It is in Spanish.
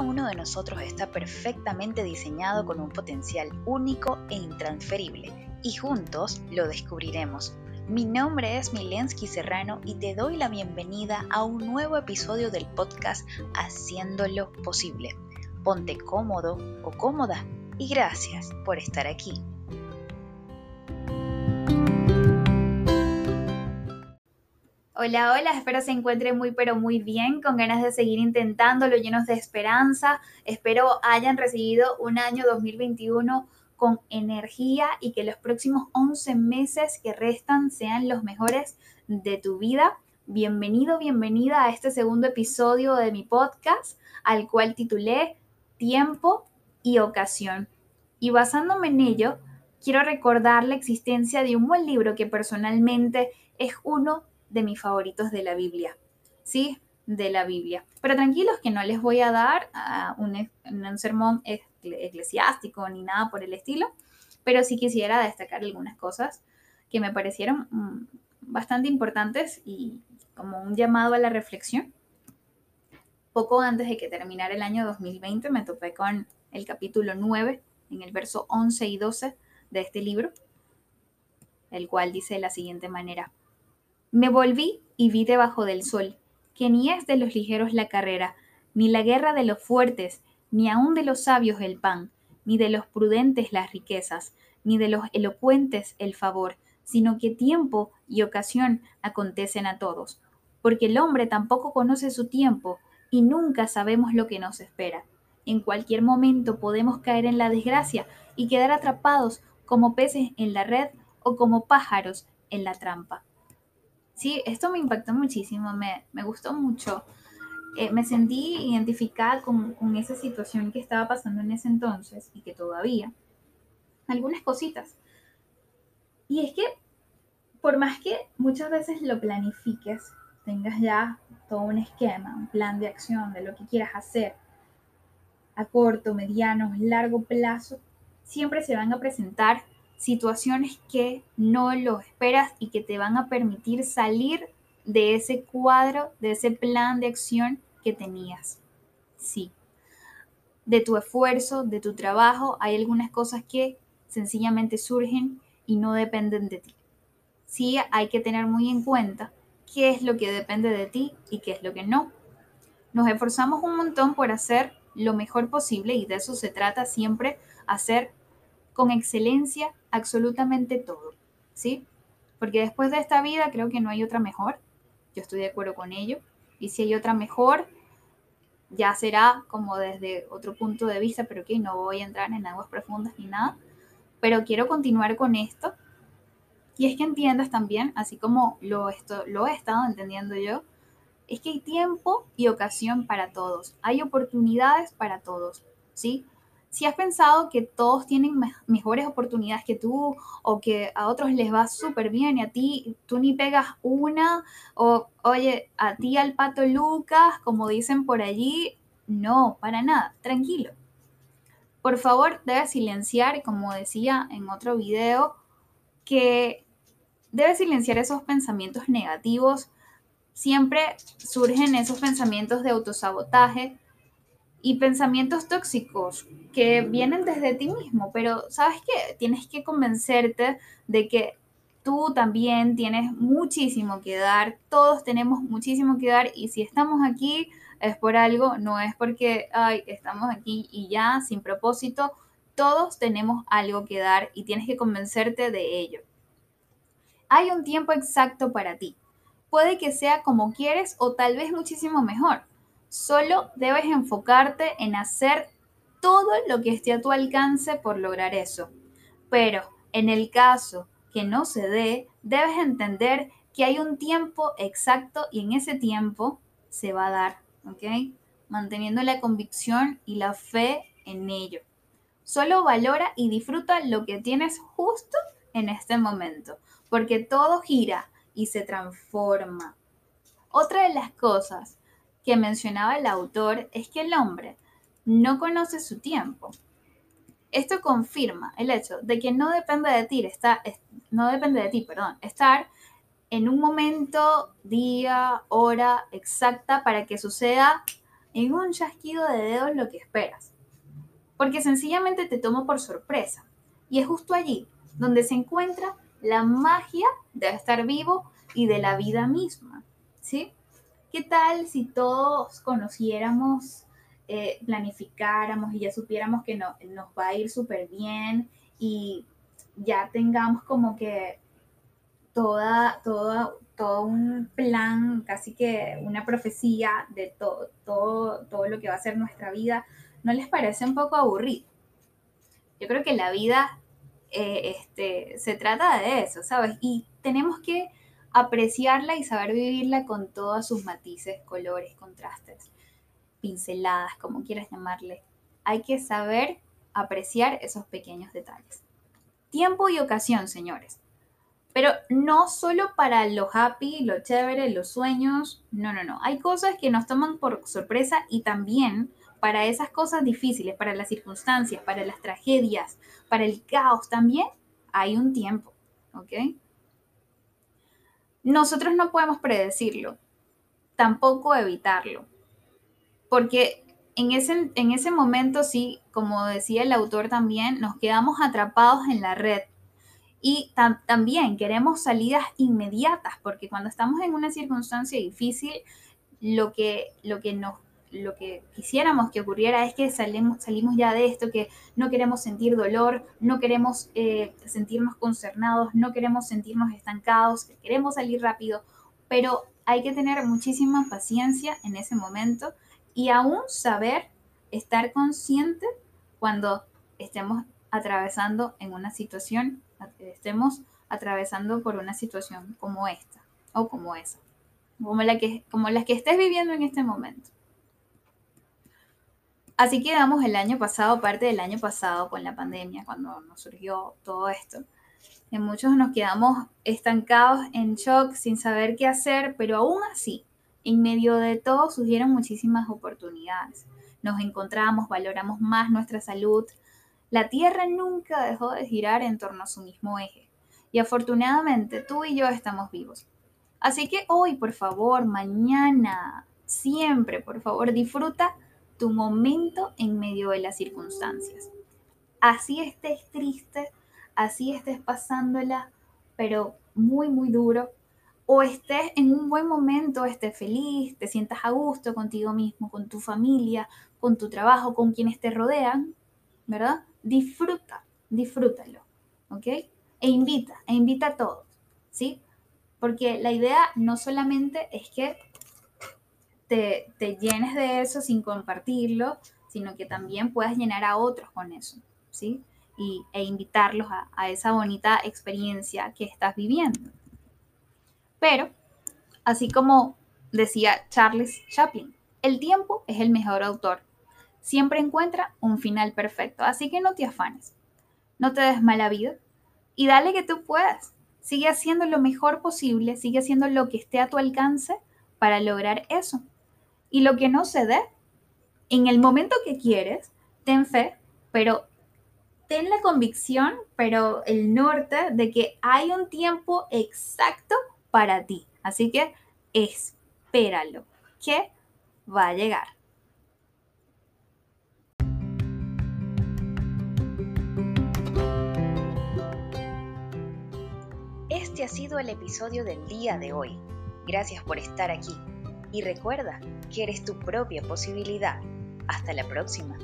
uno de nosotros está perfectamente diseñado con un potencial único e intransferible y juntos lo descubriremos. Mi nombre es Milensky Serrano y te doy la bienvenida a un nuevo episodio del podcast Haciéndolo Posible. Ponte cómodo o cómoda y gracias por estar aquí. Hola, hola, espero se encuentre muy pero muy bien, con ganas de seguir intentándolo, llenos de esperanza. Espero hayan recibido un año 2021 con energía y que los próximos 11 meses que restan sean los mejores de tu vida. Bienvenido, bienvenida a este segundo episodio de mi podcast, al cual titulé Tiempo y Ocasión. Y basándome en ello, quiero recordar la existencia de un buen libro que personalmente es uno de mis favoritos de la Biblia. ¿Sí? De la Biblia. Pero tranquilos que no les voy a dar un, un sermón eclesiástico ni nada por el estilo, pero sí quisiera destacar algunas cosas que me parecieron mm, bastante importantes y como un llamado a la reflexión. Poco antes de que terminara el año 2020 me topé con el capítulo 9, en el verso 11 y 12 de este libro, el cual dice de la siguiente manera. Me volví y vi debajo del sol, que ni es de los ligeros la carrera, ni la guerra de los fuertes, ni aun de los sabios el pan, ni de los prudentes las riquezas, ni de los elocuentes el favor, sino que tiempo y ocasión acontecen a todos, porque el hombre tampoco conoce su tiempo y nunca sabemos lo que nos espera. En cualquier momento podemos caer en la desgracia y quedar atrapados como peces en la red o como pájaros en la trampa. Sí, esto me impactó muchísimo, me, gustó mucho. Eh, me sentí identificada con, con, esa situación que estaba pasando en ese entonces y que todavía. Algunas cositas. Y es que, por más que muchas veces lo planifiques, tengas ya todo un esquema, un plan de acción de lo que quieras hacer a corto, mediano, largo plazo, siempre se van a presentar situaciones que no lo esperas y que te van a permitir salir de ese cuadro, de ese plan de acción que tenías. Sí. De tu esfuerzo, de tu trabajo, hay algunas cosas que sencillamente surgen y no dependen de ti. Sí, hay que tener muy en cuenta qué es lo que depende de ti y qué es lo que no. Nos esforzamos un montón por hacer lo mejor posible y de eso se trata siempre, hacer con excelencia absolutamente todo, ¿sí? Porque después de esta vida creo que no hay otra mejor, yo estoy de acuerdo con ello, y si hay otra mejor, ya será como desde otro punto de vista, pero que no voy a entrar en aguas profundas ni nada, pero quiero continuar con esto. Y es que entiendas también, así como lo, esto, lo he estado entendiendo yo, es que hay tiempo y ocasión para todos, hay oportunidades para todos, ¿sí? Si has pensado que todos tienen mejores oportunidades que tú o que a otros les va súper bien y a ti tú ni pegas una o oye, a ti al pato Lucas, como dicen por allí, no, para nada, tranquilo. Por favor, debes silenciar, como decía en otro video, que debes silenciar esos pensamientos negativos. Siempre surgen esos pensamientos de autosabotaje, y pensamientos tóxicos que vienen desde ti mismo, pero sabes que tienes que convencerte de que tú también tienes muchísimo que dar, todos tenemos muchísimo que dar y si estamos aquí es por algo, no es porque ay, estamos aquí y ya sin propósito, todos tenemos algo que dar y tienes que convencerte de ello. Hay un tiempo exacto para ti. Puede que sea como quieres o tal vez muchísimo mejor Solo debes enfocarte en hacer todo lo que esté a tu alcance por lograr eso. Pero en el caso que no se dé, debes entender que hay un tiempo exacto y en ese tiempo se va a dar, ¿ok? Manteniendo la convicción y la fe en ello. Solo valora y disfruta lo que tienes justo en este momento, porque todo gira y se transforma. Otra de las cosas que mencionaba el autor es que el hombre no conoce su tiempo. Esto confirma el hecho de que no depende de ti, está, no depende de ti, perdón, estar en un momento, día, hora exacta para que suceda en un chasquido de dedos lo que esperas. Porque sencillamente te tomo por sorpresa. Y es justo allí donde se encuentra la magia de estar vivo y de la vida misma. ¿Sí? ¿Qué tal si todos conociéramos, eh, planificáramos y ya supiéramos que no, nos va a ir súper bien y ya tengamos como que toda, todo un plan, casi que una profecía de todo, todo, todo lo que va a ser nuestra vida, ¿no les parece un poco aburrido? Yo creo que la vida eh, este, se trata de eso, ¿sabes? Y tenemos que apreciarla y saber vivirla con todos sus matices, colores, contrastes, pinceladas, como quieras llamarle. Hay que saber apreciar esos pequeños detalles. Tiempo y ocasión, señores. Pero no solo para lo happy, lo chévere, los sueños, no, no, no. Hay cosas que nos toman por sorpresa y también para esas cosas difíciles, para las circunstancias, para las tragedias, para el caos también, hay un tiempo, ¿ok? Nosotros no podemos predecirlo, tampoco evitarlo, porque en ese, en ese momento sí, como decía el autor también, nos quedamos atrapados en la red. Y también queremos salidas inmediatas, porque cuando estamos en una circunstancia difícil, lo que, lo que nos lo que quisiéramos que ocurriera es que salimos, salimos ya de esto, que no queremos sentir dolor, no queremos eh, sentirnos concernados, no queremos sentirnos estancados, queremos salir rápido, pero hay que tener muchísima paciencia en ese momento y aún saber estar consciente cuando estemos atravesando en una situación estemos atravesando por una situación como esta o como esa, como, la que, como las que estés viviendo en este momento. Así quedamos el año pasado, parte del año pasado con la pandemia, cuando nos surgió todo esto. En muchos nos quedamos estancados en shock sin saber qué hacer, pero aún así, en medio de todo surgieron muchísimas oportunidades. Nos encontramos, valoramos más nuestra salud, la Tierra nunca dejó de girar en torno a su mismo eje. Y afortunadamente tú y yo estamos vivos. Así que hoy, por favor, mañana, siempre, por favor, disfruta tu momento en medio de las circunstancias. Así estés triste, así estés pasándola, pero muy, muy duro, o estés en un buen momento, estés feliz, te sientas a gusto contigo mismo, con tu familia, con tu trabajo, con quienes te rodean, ¿verdad? disfruta, disfrútalo, ¿ok? E invita, e invita a todos, ¿sí? Porque la idea no solamente es que te, llenes de eso sin compartirlo, sino que también puedas llenar a otros con eso, ¿sí? Y, e invitarlos a, a esa bonita experiencia que estás viviendo. Pero, así como decía Charles Chaplin, el tiempo es el mejor autor siempre encuentra un final perfecto. Así que no te afanes, no te des mala vida y dale que tú puedas. Sigue haciendo lo mejor posible, sigue haciendo lo que esté a tu alcance para lograr eso. Y lo que no se dé, en el momento que quieres, ten fe, pero ten la convicción, pero el norte de que hay un tiempo exacto para ti. Así que espéralo, que va a llegar. Este ha sido el episodio del día de hoy. Gracias por estar aquí y recuerda que eres tu propia posibilidad. Hasta la próxima.